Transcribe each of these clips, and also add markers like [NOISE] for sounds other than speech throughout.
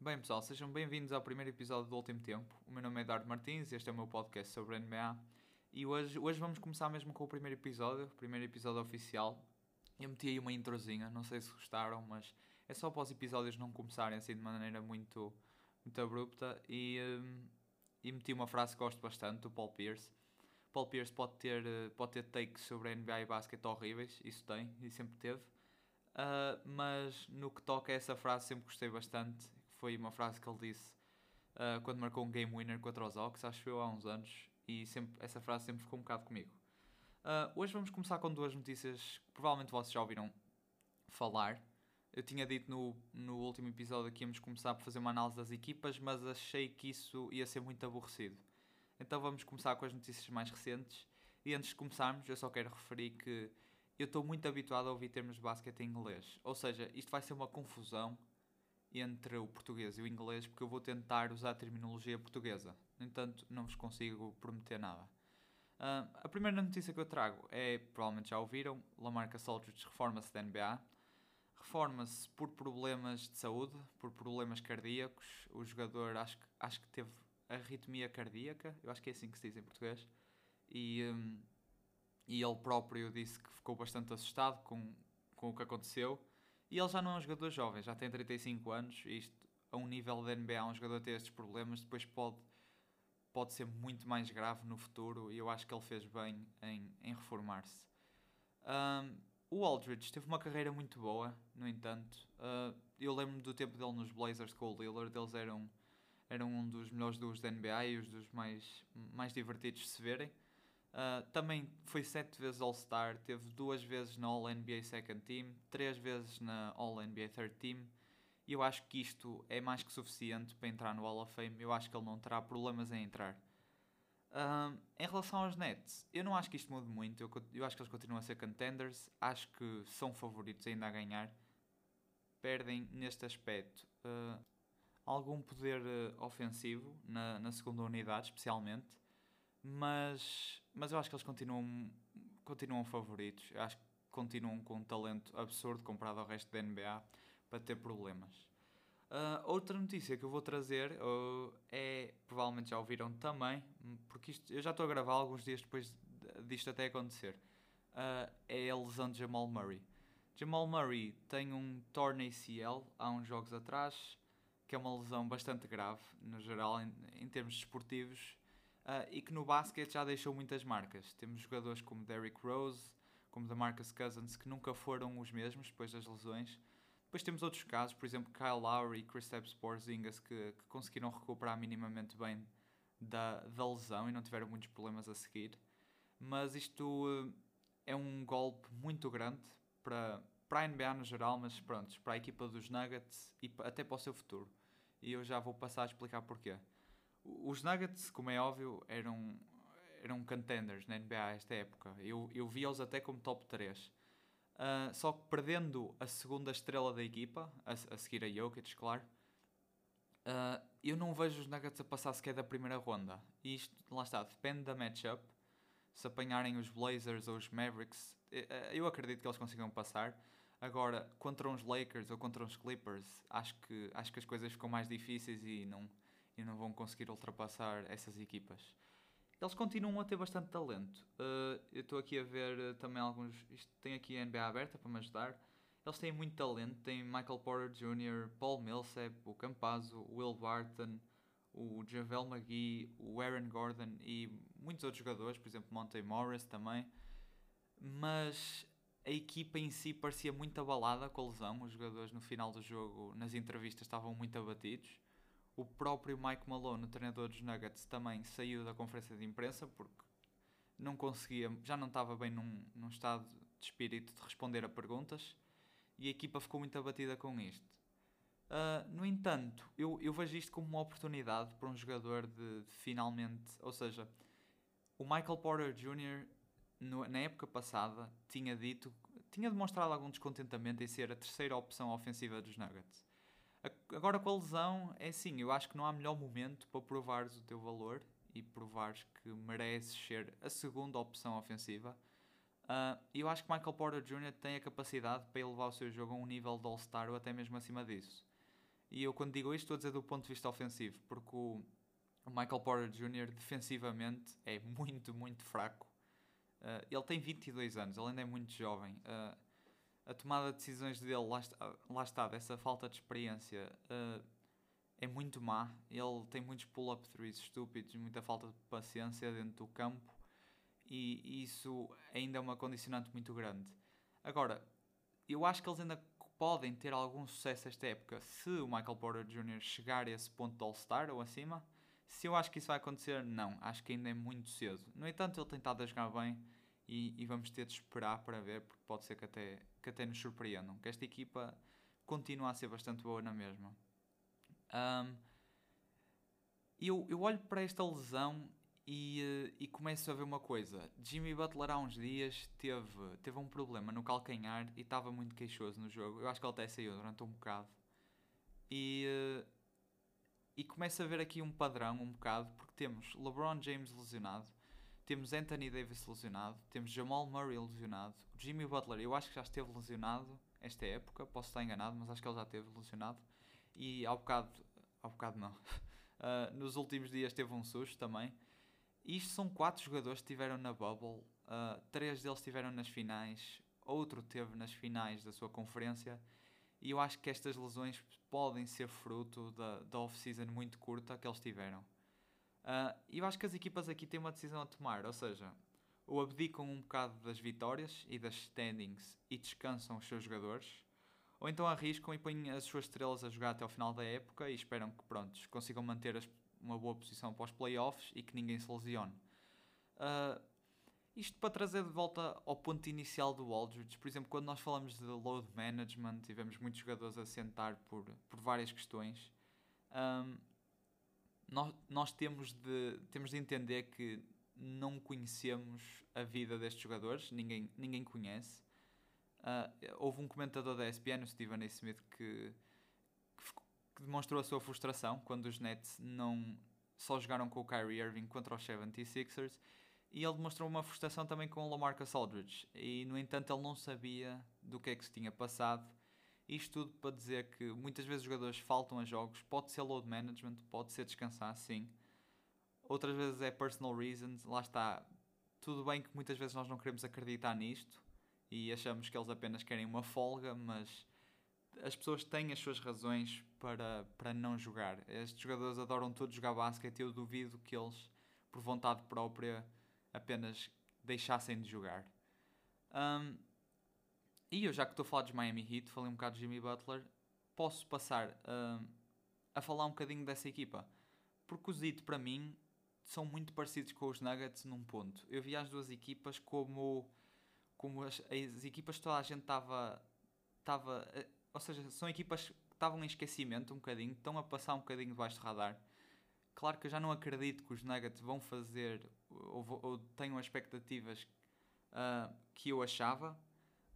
Bem pessoal, sejam bem-vindos ao primeiro episódio do Último Tempo. O meu nome é Eduardo Martins e este é o meu podcast sobre NBA. E hoje, hoje vamos começar mesmo com o primeiro episódio, o primeiro episódio oficial. Eu meti aí uma introzinha, não sei se gostaram, mas é só para os episódios não começarem assim de maneira muito, muito abrupta. E, hum, e meti uma frase que gosto bastante, do Paul Pierce. Paul Pierce pode ter, eh, pode ter takes sobre a NBA e basquete horríveis, isso tem e sempre teve. Uh, mas no que toca a essa frase sempre gostei bastante. Foi uma frase que ele disse uh, quando marcou um game winner contra os Hawks, acho que foi há uns anos, e sempre, essa frase sempre ficou um bocado comigo. Uh, hoje vamos começar com duas notícias que provavelmente vocês já ouviram falar. Eu tinha dito no, no último episódio que íamos começar por fazer uma análise das equipas, mas achei que isso ia ser muito aborrecido. Então vamos começar com as notícias mais recentes. E antes de começarmos, eu só quero referir que eu estou muito habituado a ouvir termos de basquete em inglês. Ou seja, isto vai ser uma confusão entre o português e o inglês, porque eu vou tentar usar a terminologia portuguesa. No entanto, não vos consigo prometer nada. Uh, a primeira notícia que eu trago é, provavelmente já ouviram, Lamarcus Aldridge reforma-se da NBA. Reforma-se por problemas de saúde, por problemas cardíacos. O jogador acho, acho que teve arritmia cardíaca, eu acho que é assim que se diz em português. E, um, e ele próprio disse que ficou bastante assustado com, com o que aconteceu. E ele já não é um jogador jovem, já tem 35 anos. E isto, a um nível da NBA, um jogador ter estes problemas, depois pode, pode ser muito mais grave no futuro. E eu acho que ele fez bem em, em reformar-se. Um, o Aldridge teve uma carreira muito boa, no entanto. Uh, eu lembro-me do tempo dele nos Blazers com o Lillard, eles eram, eram um dos melhores duos da NBA e os dos mais, mais divertidos de se verem. Uh, também foi sete vezes All-Star, teve duas vezes na All-NBA Second Team, três vezes na All-NBA Third Team. E eu acho que isto é mais que suficiente para entrar no Hall of Fame. Eu acho que ele não terá problemas em entrar. Uh, em relação aos Nets, eu não acho que isto mude muito. Eu, eu acho que eles continuam a ser contenders. Acho que são favoritos ainda a ganhar. Perdem neste aspecto uh, algum poder ofensivo na, na segunda unidade, especialmente mas, mas eu acho que eles continuam, continuam favoritos. Eu acho que continuam com um talento absurdo comparado ao resto da NBA para ter problemas. Uh, outra notícia que eu vou trazer uh, é, provavelmente já ouviram também, porque isto, eu já estou a gravar alguns dias depois disto até acontecer, uh, é a lesão de Jamal Murray. Jamal Murray tem um torn ACL há uns jogos atrás, que é uma lesão bastante grave, no geral, em, em termos desportivos, uh, e que no basquete já deixou muitas marcas. Temos jogadores como Derrick Rose, como DeMarcus Cousins, que nunca foram os mesmos depois das lesões. Depois temos outros casos, por exemplo, Kyle Lowry e Kristaps Porzingis, que, que conseguiram recuperar minimamente bem da, da lesão e não tiveram muitos problemas a seguir. Mas isto uh, é um golpe muito grande para, para a NBA no geral, mas pronto, para a equipa dos Nuggets e até para o seu futuro. E eu já vou passar a explicar porquê. Os Nuggets, como é óbvio, eram, eram contenders na NBA esta época. Eu, eu vi-os até como top 3. Uh, ah, só que perdendo a segunda estrela da equipa, a, a seguir a Jokic, claro, uh, eu não vejo os Nuggets a passar sequer da primeira ronda. E isto, lá está, depende da matchup. Se apanharem os Blazers ou os Mavericks, eh, eu acredito que eles consigam passar. Agora, contra uns Lakers ou contra uns Clippers, acho que, acho que as coisas ficam mais difíceis e não, e não vão conseguir ultrapassar essas equipas. Eles continuam a ter bastante talento. Uh, eu estou aqui a ver uh, também alguns. Isto tem aqui a NBA aberta para me ajudar. Eles têm muito talento. Tem Michael Porter Jr., Paul Millsap, o Campazzo, o Will Barton, o Javel McGee, o Aaron Gordon e muitos outros jogadores, por exemplo, Monte Morris também. Mas a equipa em si parecia muito abalada com a lesão. Os jogadores no final do jogo, nas entrevistas, estavam muito abatidos. O próprio Mike Malone, o treinador dos Nuggets, também saiu da conferência de imprensa porque não conseguia, já não estava bem num, num estado de espírito de responder a perguntas e a equipa ficou muito abatida com isto. Uh, no entanto, eu, eu vejo isto como uma oportunidade para um jogador de, de finalmente. Ou seja, o Michael Porter Jr., no, na época passada, tinha dito, tinha demonstrado algum descontentamento em ser a terceira opção ofensiva dos Nuggets. Agora com a lesão, é assim, eu acho que não há melhor momento para provares o teu valor e provares que mereces ser a segunda opção ofensiva. Uh, eu acho que Michael Porter Jr. tem a capacidade para elevar o seu jogo a um nível de All-Star ou até mesmo acima disso. E eu, quando digo isto, estou a dizer do ponto de vista ofensivo, porque o Michael Porter Jr. defensivamente é muito, muito fraco. Uh, ele tem 22 anos, ele ainda é muito jovem. Uh, a tomada de decisões dele, lá está, lá está dessa falta de experiência, uh, é muito má. Ele tem muitos pull-up threes estúpidos, muita falta de paciência dentro do campo e isso ainda é uma condicionante muito grande. Agora, eu acho que eles ainda podem ter algum sucesso esta época se o Michael Porter Jr. chegar a esse ponto de All-Star ou acima. Se eu acho que isso vai acontecer, não. Acho que ainda é muito cedo. No entanto, ele tem estado a jogar bem e, e, vamos ter de esperar para ver, porque pode ser que até, que até nos surpreendam. Que esta equipa continua a ser bastante boa na mesma. Um, eu, eu olho para esta lesão e, uh, e começo a ver uma coisa. Jimmy Butler há uns dias teve, teve um problema no calcanhar e estava muito queixoso no jogo. Eu acho que ele até saiu durante um bocado. E, uh, e começo a ver aqui um padrão um bocado, porque temos LeBron James lesionado, temos Anthony Davis lesionado, temos Jamal Murray lesionado, Jimmy Butler eu acho que já esteve lesionado esta época, posso estar enganado, mas acho que ele já esteve lesionado. E ao bocado, ao bocado não, uh, [LAUGHS] nos últimos dias teve um susto também. Isto são quatro jogadores que estiveram na bubble, uh, três deles estiveram nas finais, outro teve nas finais da sua conferência. E eu acho que estas lesões podem ser fruto da, da off-season muito curta que eles tiveram. Uh, eu acho que as equipas aqui têm uma decisão a tomar, ou seja, ou abdicam um bocado das vitórias e das standings e descansam os seus jogadores, ou então arriscam e põem as suas estrelas a jogar até ao final da época e esperam que prontos, consigam manter as uma boa posição para os playoffs e que ninguém se lesione. Uh, isto para trazer de volta ao ponto inicial do Aldridge, por exemplo, quando nós falamos de load management e vemos muitos jogadores a sentar por, por várias questões, um, nós, nós temos, de, temos de entender que não conhecemos a vida destes jogadores, ninguém, ninguém conhece. Uh, houve um comentador da ESPN, o Stephen A. Smith, que que demonstrou a sua frustração quando os Nets não só jogaram com o Kyrie Irving contra os 76ers e ele demonstrou uma frustração também com o Lamarcus Aldridge e no entanto ele não sabia do que é que se tinha passado isto tudo para dizer que muitas vezes os jogadores faltam a jogos pode ser load management, pode ser descansar sim outras vezes é personal reasons lá está, tudo bem que muitas vezes nós não queremos acreditar nisto e achamos que eles apenas querem uma folga mas as pessoas têm as suas razões para, para não jogar. Estes jogadores adoram todos jogar basquete e eu duvido que eles, por vontade própria, apenas deixassem de jogar. Um, e eu, já que estou a falar dos Miami Heat, falei um bocado de Jimmy Butler, posso passar um, a falar um bocadinho dessa equipa. Porque os Heat, para mim, são muito parecidos com os Nuggets num ponto. Eu vi as duas equipas como, como as, as equipas que toda a gente estava. estava eh, ou seja, são equipas que estavam em esquecimento um bocadinho, estão a passar um bocadinho debaixo do radar. Claro que eu já não acredito que os Nuggets vão fazer ou, ou tenham expectativas uh, que eu achava,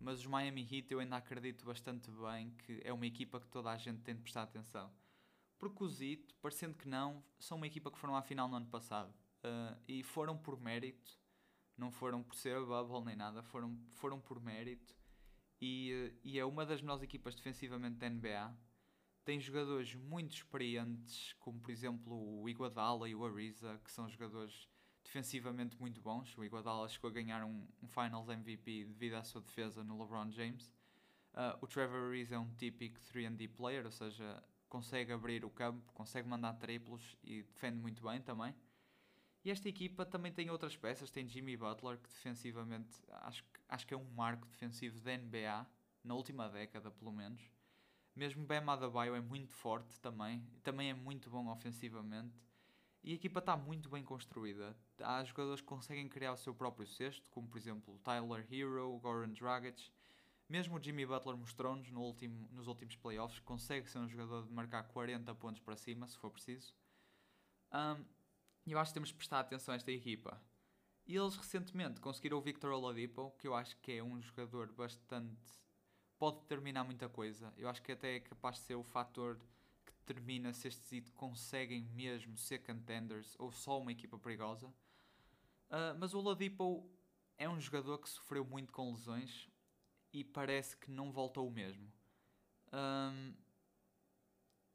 mas os Miami Heat eu ainda acredito bastante bem que é uma equipa que toda a gente tem de prestar atenção. Porque os Heat, parecendo que não, são uma equipa que foram à final no ano passado uh, e foram por mérito, não foram por ser bubble nem nada, foram, foram por mérito e, e é uma das melhores equipas defensivamente da NBA. Tem jogadores muito experientes, como por exemplo o Iguodala e o Ariza, que são jogadores defensivamente muito bons. O Iguodala chegou a ganhar um, um Finals MVP devido à sua defesa no LeBron James. Uh, o Trevor Ariza é um típico 3D player, ou seja, consegue abrir o campo, consegue mandar triplos e defende muito bem também. E esta equipa também tem outras peças, tem Jimmy Butler, que defensivamente acho, acho que é um marco defensivo da NBA, na última década pelo menos. Mesmo Ben Adebayo é muito forte também, também é muito bom ofensivamente. E a equipa está muito bem construída. Há jogadores que conseguem criar o seu próprio cesto, como por exemplo Tyler Hero, Goran Dragic. Mesmo o Jimmy Butler mostrou-nos no último, nos últimos playoffs que consegue ser um jogador de marcar 40 pontos para cima, se for preciso. Um, eu acho que temos de prestar atenção a esta equipa. E eles recentemente conseguiram o Victor Oladipo, que eu acho que é um jogador bastante. pode determinar muita coisa. Eu acho que até é capaz de ser o fator determina se estes IT conseguem mesmo ser contenders ou só uma equipa perigosa. Uh, mas o Oladipo é um jogador que sofreu muito com lesões e parece que não voltou mesmo. Um,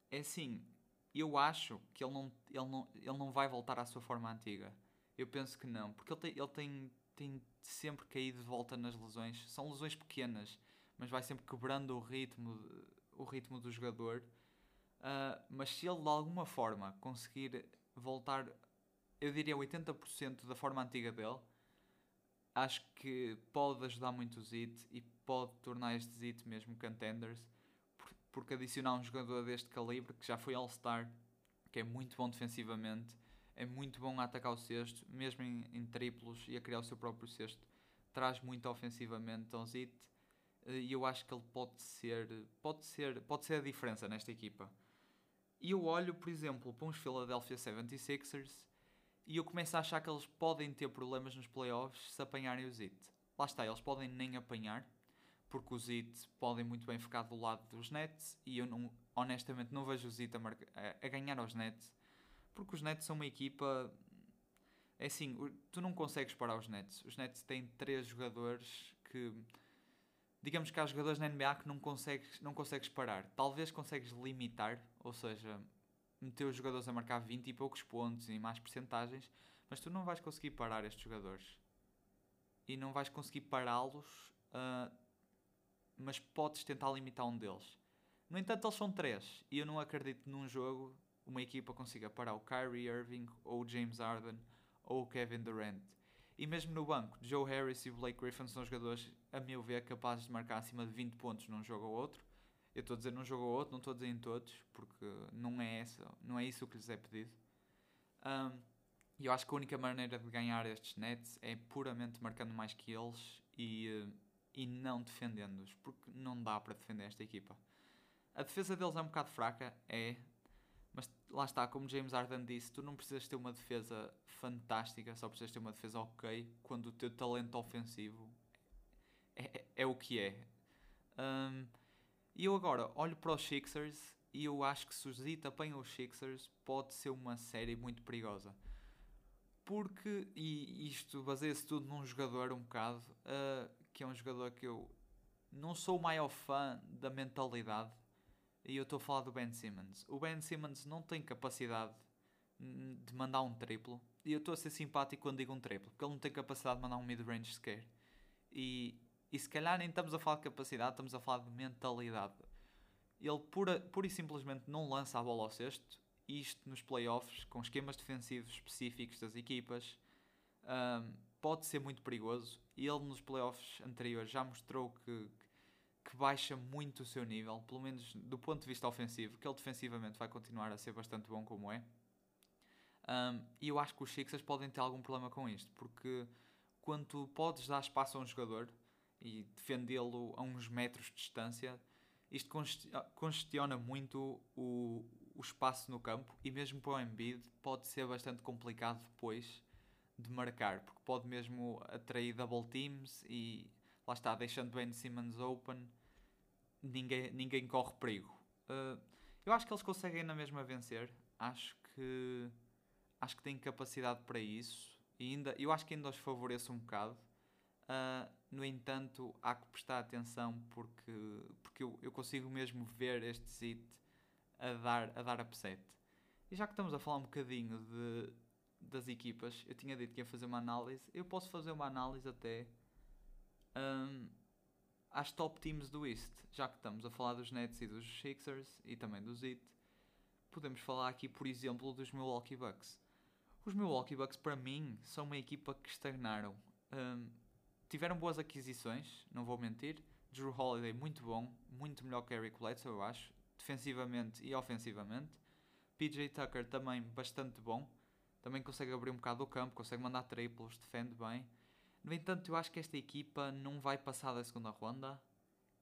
é assim, eu acho que ele não, ele, não, ele não vai voltar à sua forma antiga. Eu penso que não, porque ele tem, ele tem, tem sempre caído de volta nas lesões. São lesões pequenas, mas vai sempre quebrando o ritmo, o ritmo do jogador. Uh, mas se ele de alguma forma conseguir voltar, eu diria 80% da forma antiga dele, acho que pode ajudar muito o Zit e pode tornar este Zit mesmo contenders porque adicionar um jogador deste calibre, que já foi All-Star, que é muito bom defensivamente, é muito bom a atacar o cesto, mesmo em, em triplos e a criar o seu próprio cesto, traz muito ofensivamente ao Zit e eu acho que ele pode ser, pode ser, pode ser a diferença nesta equipa. E eu olho, por exemplo, para uns Philadelphia 76ers e eu começo a achar que eles podem ter problemas nos playoffs se apanharem o Zit. Lá está, eles podem nem apanhar, porque os Heat podem muito bem ficar do lado dos Nets e eu não, honestamente não vejo Heat a, a, a, ganhar aos Nets porque os Nets são uma equipa é assim, tu não consegues parar os Nets os Nets têm três jogadores que digamos que há jogadores na NBA que não consegues, não consegues parar talvez consegues limitar ou seja, meter os jogadores a marcar 20 e poucos pontos e mais percentagens mas tu não vais conseguir parar estes jogadores e não vais conseguir pará-los uh, mas podes tentar limitar um deles. No entanto, eles são três e eu não acredito num jogo uma equipa consiga parar o Kyrie Irving ou o James Harden ou o Kevin Durant. E mesmo no banco, Joe Harris e Blake Griffin são jogadores, a meu ver, capazes de marcar acima de 20 pontos num jogo ou outro. Eu estou a dizer num jogo ou outro, não estou a dizer em todos, porque não é, essa, não é isso que lhes é pedido. E eu acho que a única maneira de ganhar estes Nets é puramente marcando mais que eles e uh, e não defendendo-os, porque não dá para defender esta equipa. A defesa deles é um bocado fraca, é, mas lá está, como James Harden disse, tu não precisas ter uma defesa fantástica, só precisas ter uma defesa ok, quando o teu talento ofensivo é, é, é o que é. Um, e eu agora olho para os Sixers e eu acho que se os Heat apanham os Sixers pode ser uma série muito perigosa. Porque, e isto baseia-se tudo num jogador um bocado, uh, que é um jogador que eu não sou o maior fã da mentalidade. E eu estou a falar do Ben Simmons. O Ben Simmons não tem capacidade de mandar um triplo. E eu estou a ser simpático quando digo um triplo, porque ele não tem capacidade de mandar um mid-range sequer. E, e se calhar nem estamos a falar de capacidade, estamos a falar de mentalidade. Ele pura, pura e simplesmente não lança a bola ao cesto. Isto nos playoffs, com esquemas defensivos específicos das equipas. Um, pode ser muito perigoso. E ele nos playoffs anteriores já mostrou que, que baixa muito o seu nível, pelo menos do ponto de vista ofensivo, que ele defensivamente vai continuar a ser bastante bom como é. Um, e eu acho que os Sixers podem ter algum problema com isto, porque quando podes dar espaço a um jogador e defendê-lo a uns metros de distância, isto congestiona muito o, o espaço no campo e mesmo para o Embiid pode ser bastante complicado depois de marcar, porque pode mesmo atrair double teams e lá está, deixando Ben Simmons open, ninguém, ninguém corre perigo. Uh, eu acho que eles conseguem na mesma vencer, acho que acho que têm capacidade para isso e ainda, eu acho que ainda os favoreço um bocado. Uh, no entanto, há que prestar atenção porque, porque eu, eu consigo mesmo ver este zit a dar, a dar upset. E já que estamos a falar um bocadinho de, das equipas, eu tinha dito que ia fazer uma análise. Eu posso fazer uma análise até um, às top teams do East, já que estamos a falar dos Nets e dos Sixers e também dos Heat. Podemos falar aqui, por exemplo, dos Milwaukee Bucks. Os Milwaukee Bucks, para mim, são uma equipa que estagnaram. Um, tiveram boas aquisições, não vou mentir. Drew Holiday, muito bom, muito melhor que Eric Bledsoe, eu acho, defensivamente e ofensivamente. PJ Tucker também bastante bom também consegue abrir um bocado o campo, consegue mandar triplos, defende bem. No entanto, eu acho que esta equipa não vai passar da segunda ronda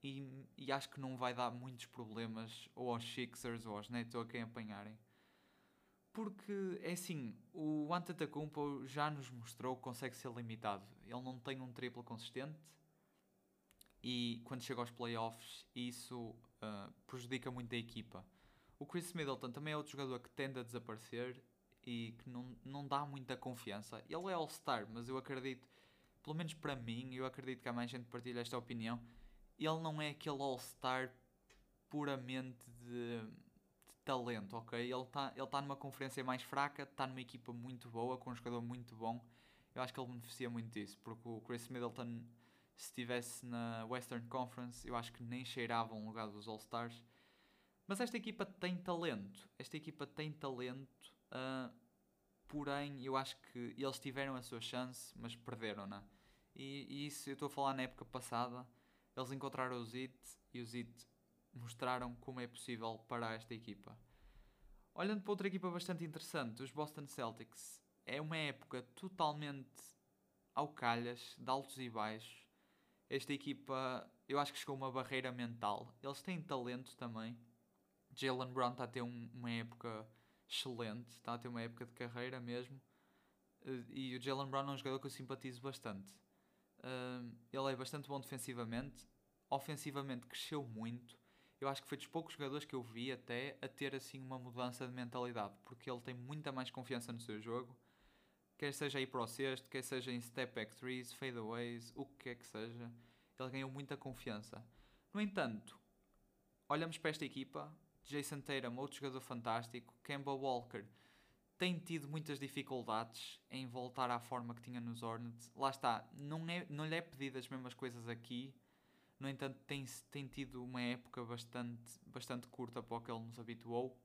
e, e acho que não vai dar muitos problemas ou aos Sixers ou aos Nets ou a quem apanharem. Porque, é assim, o Antetokounmpo já nos mostrou que consegue ser limitado. Ele não tem um triplo consistente e quando chega aos playoffs isso uh, prejudica muito a equipa. O Chris Middleton também é outro jogador que tende a desaparecer e que não, não dá muita confiança. Ele é All-Star, mas eu acredito pelo menos para mim, eu acredito que há mais gente que partilha esta opinião, ele não é aquele All-Star puramente de, de, talento, ok? Ele está ele tá numa conferência mais fraca, está numa equipa muito boa, com um jogador muito bom. Eu acho que ele beneficia muito disso, porque o Chris Middleton, se estivesse na Western Conference, eu acho que nem cheirava um lugar dos All-Stars. Mas esta equipa tem talento, esta equipa tem talento, uh, porém eu acho que eles tiveram a sua chance, mas perderam-na. E, e, isso eu estou a falar na época passada, eles encontraram o Zit e o Zit mostraram como é possível parar esta equipa. Olhando para outra equipa bastante interessante, os Boston Celtics, é uma época totalmente ao calhas, de altos e baixos. Esta equipa, eu acho que chegou a uma barreira mental. Eles têm talento também. Jalen Brown está a ter um, uma época excelente, está a ter uma época de carreira mesmo. Eh, e o Jalen Brown é um jogador que eu simpatizo bastante. Uh, ele é bastante bom defensivamente, ofensivamente cresceu muito. Eu acho que foi dos poucos jogadores que eu vi até a ter assim uma mudança de mentalidade, porque ele tem muita mais confiança no seu jogo, quer seja aí para o sexto, quer seja em step back threes, fadeaways, o que quer que seja, ele ganhou muita confiança. No entanto, olhamos para esta equipa, Jason Tatum, outro jogador fantástico, Kemba Walker, tem tido muitas dificuldades em voltar à forma que tinha nos Hornets. Lá está, não, é, não lhe é pedido as mesmas coisas aqui, no entanto, tem, tem tido uma época bastante, bastante curta para o que ele nos habituou.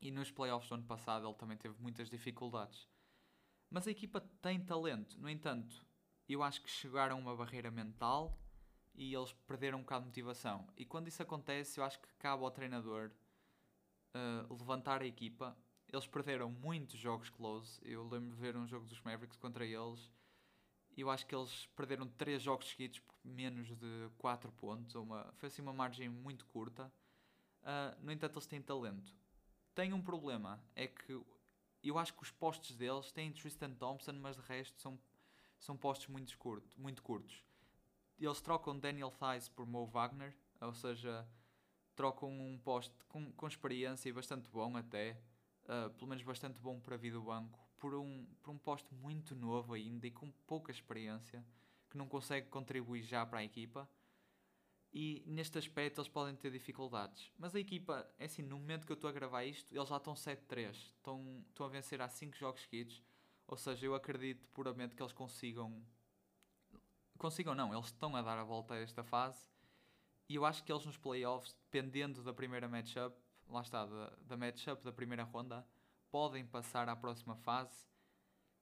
E nos playoffs do ano passado ele também teve muitas dificuldades. Mas a equipa tem talento. No entanto, eu acho que chegaram a uma barreira mental e eles perderam um bocado de motivação. E quando isso acontece, eu acho que cabe ao treinador uh, levantar a equipa eles perderam muitos jogos close. Eu lembro de ver um jogo dos Mavericks contra eles. Eu acho que eles perderam 3 jogos seguidos por menos de 4 pontos. Uma, foi assim uma margem muito curta. Uh, no entanto, eles têm talento. Tem um problema, é que eu acho que os postos deles têm Tristan Thompson, mas de resto são, são postos muito, curto, muito curtos. Eles trocam Daniel Thies por Mo Wagner, ou seja, trocam um poste com, com experiência e bastante bom até uh, pelo menos bastante bom para vida do banco, por um, por um posto muito novo ainda e com pouca experiência, que não consegue contribuir já para a equipa. E neste aspecto eles podem ter dificuldades. Mas a equipa, é assim, no momento que eu estou a gravar isto, eles já estão 7-3. Estão, estão a vencer há 5 jogos seguidos. Ou seja, eu acredito puramente que eles consigam. Consigam não, eles estão a dar a volta a esta fase. E eu acho que eles nos playoffs, dependendo da primeira matchup, lá está, da, da matchup da primeira ronda, podem passar à próxima fase.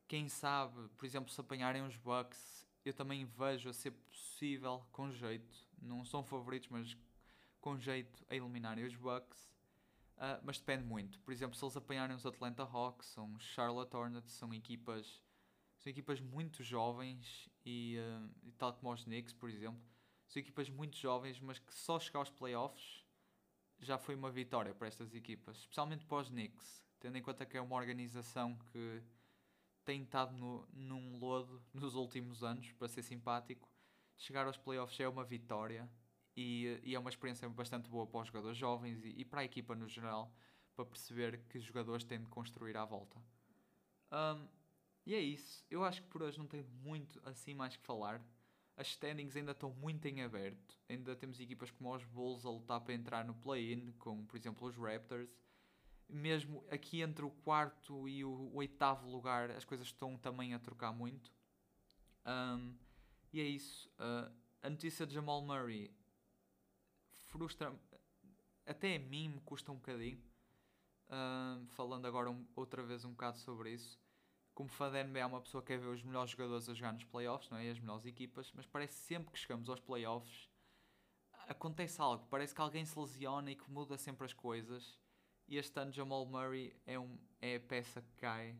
Quem sabe, por exemplo, se apanharem os Bucks, eu também vejo a ser possível, com jeito, não são favoritos, mas com jeito a eliminarem os Bucks. Uh, mas depende muito. Por exemplo, se eles apanharem os Atlanta Hawks, são os Charlotte Hornets, são equipas, são equipas muito jovens e, uh, e tal como os Knicks, por exemplo, são equipas muito jovens, mas que só chegar aos playoffs já foi uma vitória para estas equipas, especialmente para os Knicks, tendo em conta que é uma organização que tem estado no, num lodo [LAUGHS] nos últimos anos, para ser simpático. Chegar aos playoffs é uma vitória e, e é uma experiência bastante boa para os jogadores jovens e, e, para a equipa no geral, para perceber que os jogadores têm de construir à volta. Um, e é isso. Eu acho que por hoje não tenho muito assim mais que falar as standings ainda estão muito em aberto. Ainda temos equipas como os Bulls a lutar para entrar no play-in, como por exemplo os Raptors. Mesmo aqui entre o quarto e o oitavo lugar, as coisas estão também a trocar muito. Um, e é isso. Uh, a notícia de Jamal Murray frustra até a mim me custa um bocadinho. Falando agora um, outra vez um bocado sobre isso como fã da NBA, uma pessoa quer ver os melhores jogadores a jogar nos playoffs, não é? As melhores equipas, mas parece sempre que chegamos aos playoffs acontece algo, parece que alguém se lesiona e que muda sempre as coisas. E este ano Jamal Murray é, um, é a peça que cai.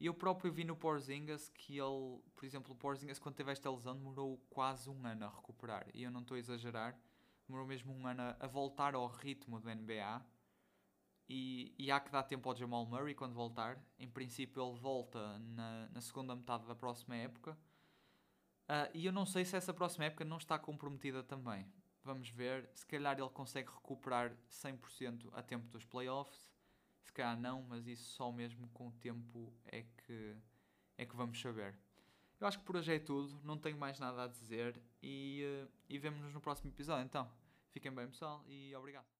E eu próprio vi no Porzingis que ele, por exemplo, o Porzingis quando teve esta lesão demorou quase um ano a recuperar. E eu não estou a exagerar, demorou mesmo um ano a, voltar ao ritmo do NBA e, e, há que dar tempo ao Jamal Murray quando voltar. Em princípio, ele volta na, na segunda metade da próxima época. Uh, e eu não sei se essa próxima época não está comprometida também. Vamos ver. Se calhar ele consegue recuperar 100% a tempo dos playoffs. Se calhar não, mas isso só mesmo com o tempo é que, é que vamos saber. Eu acho que por hoje é tudo, não tenho mais nada a dizer e, uh, e vemo-nos no próximo episódio. Então, fiquem bem, pessoal, e obrigado.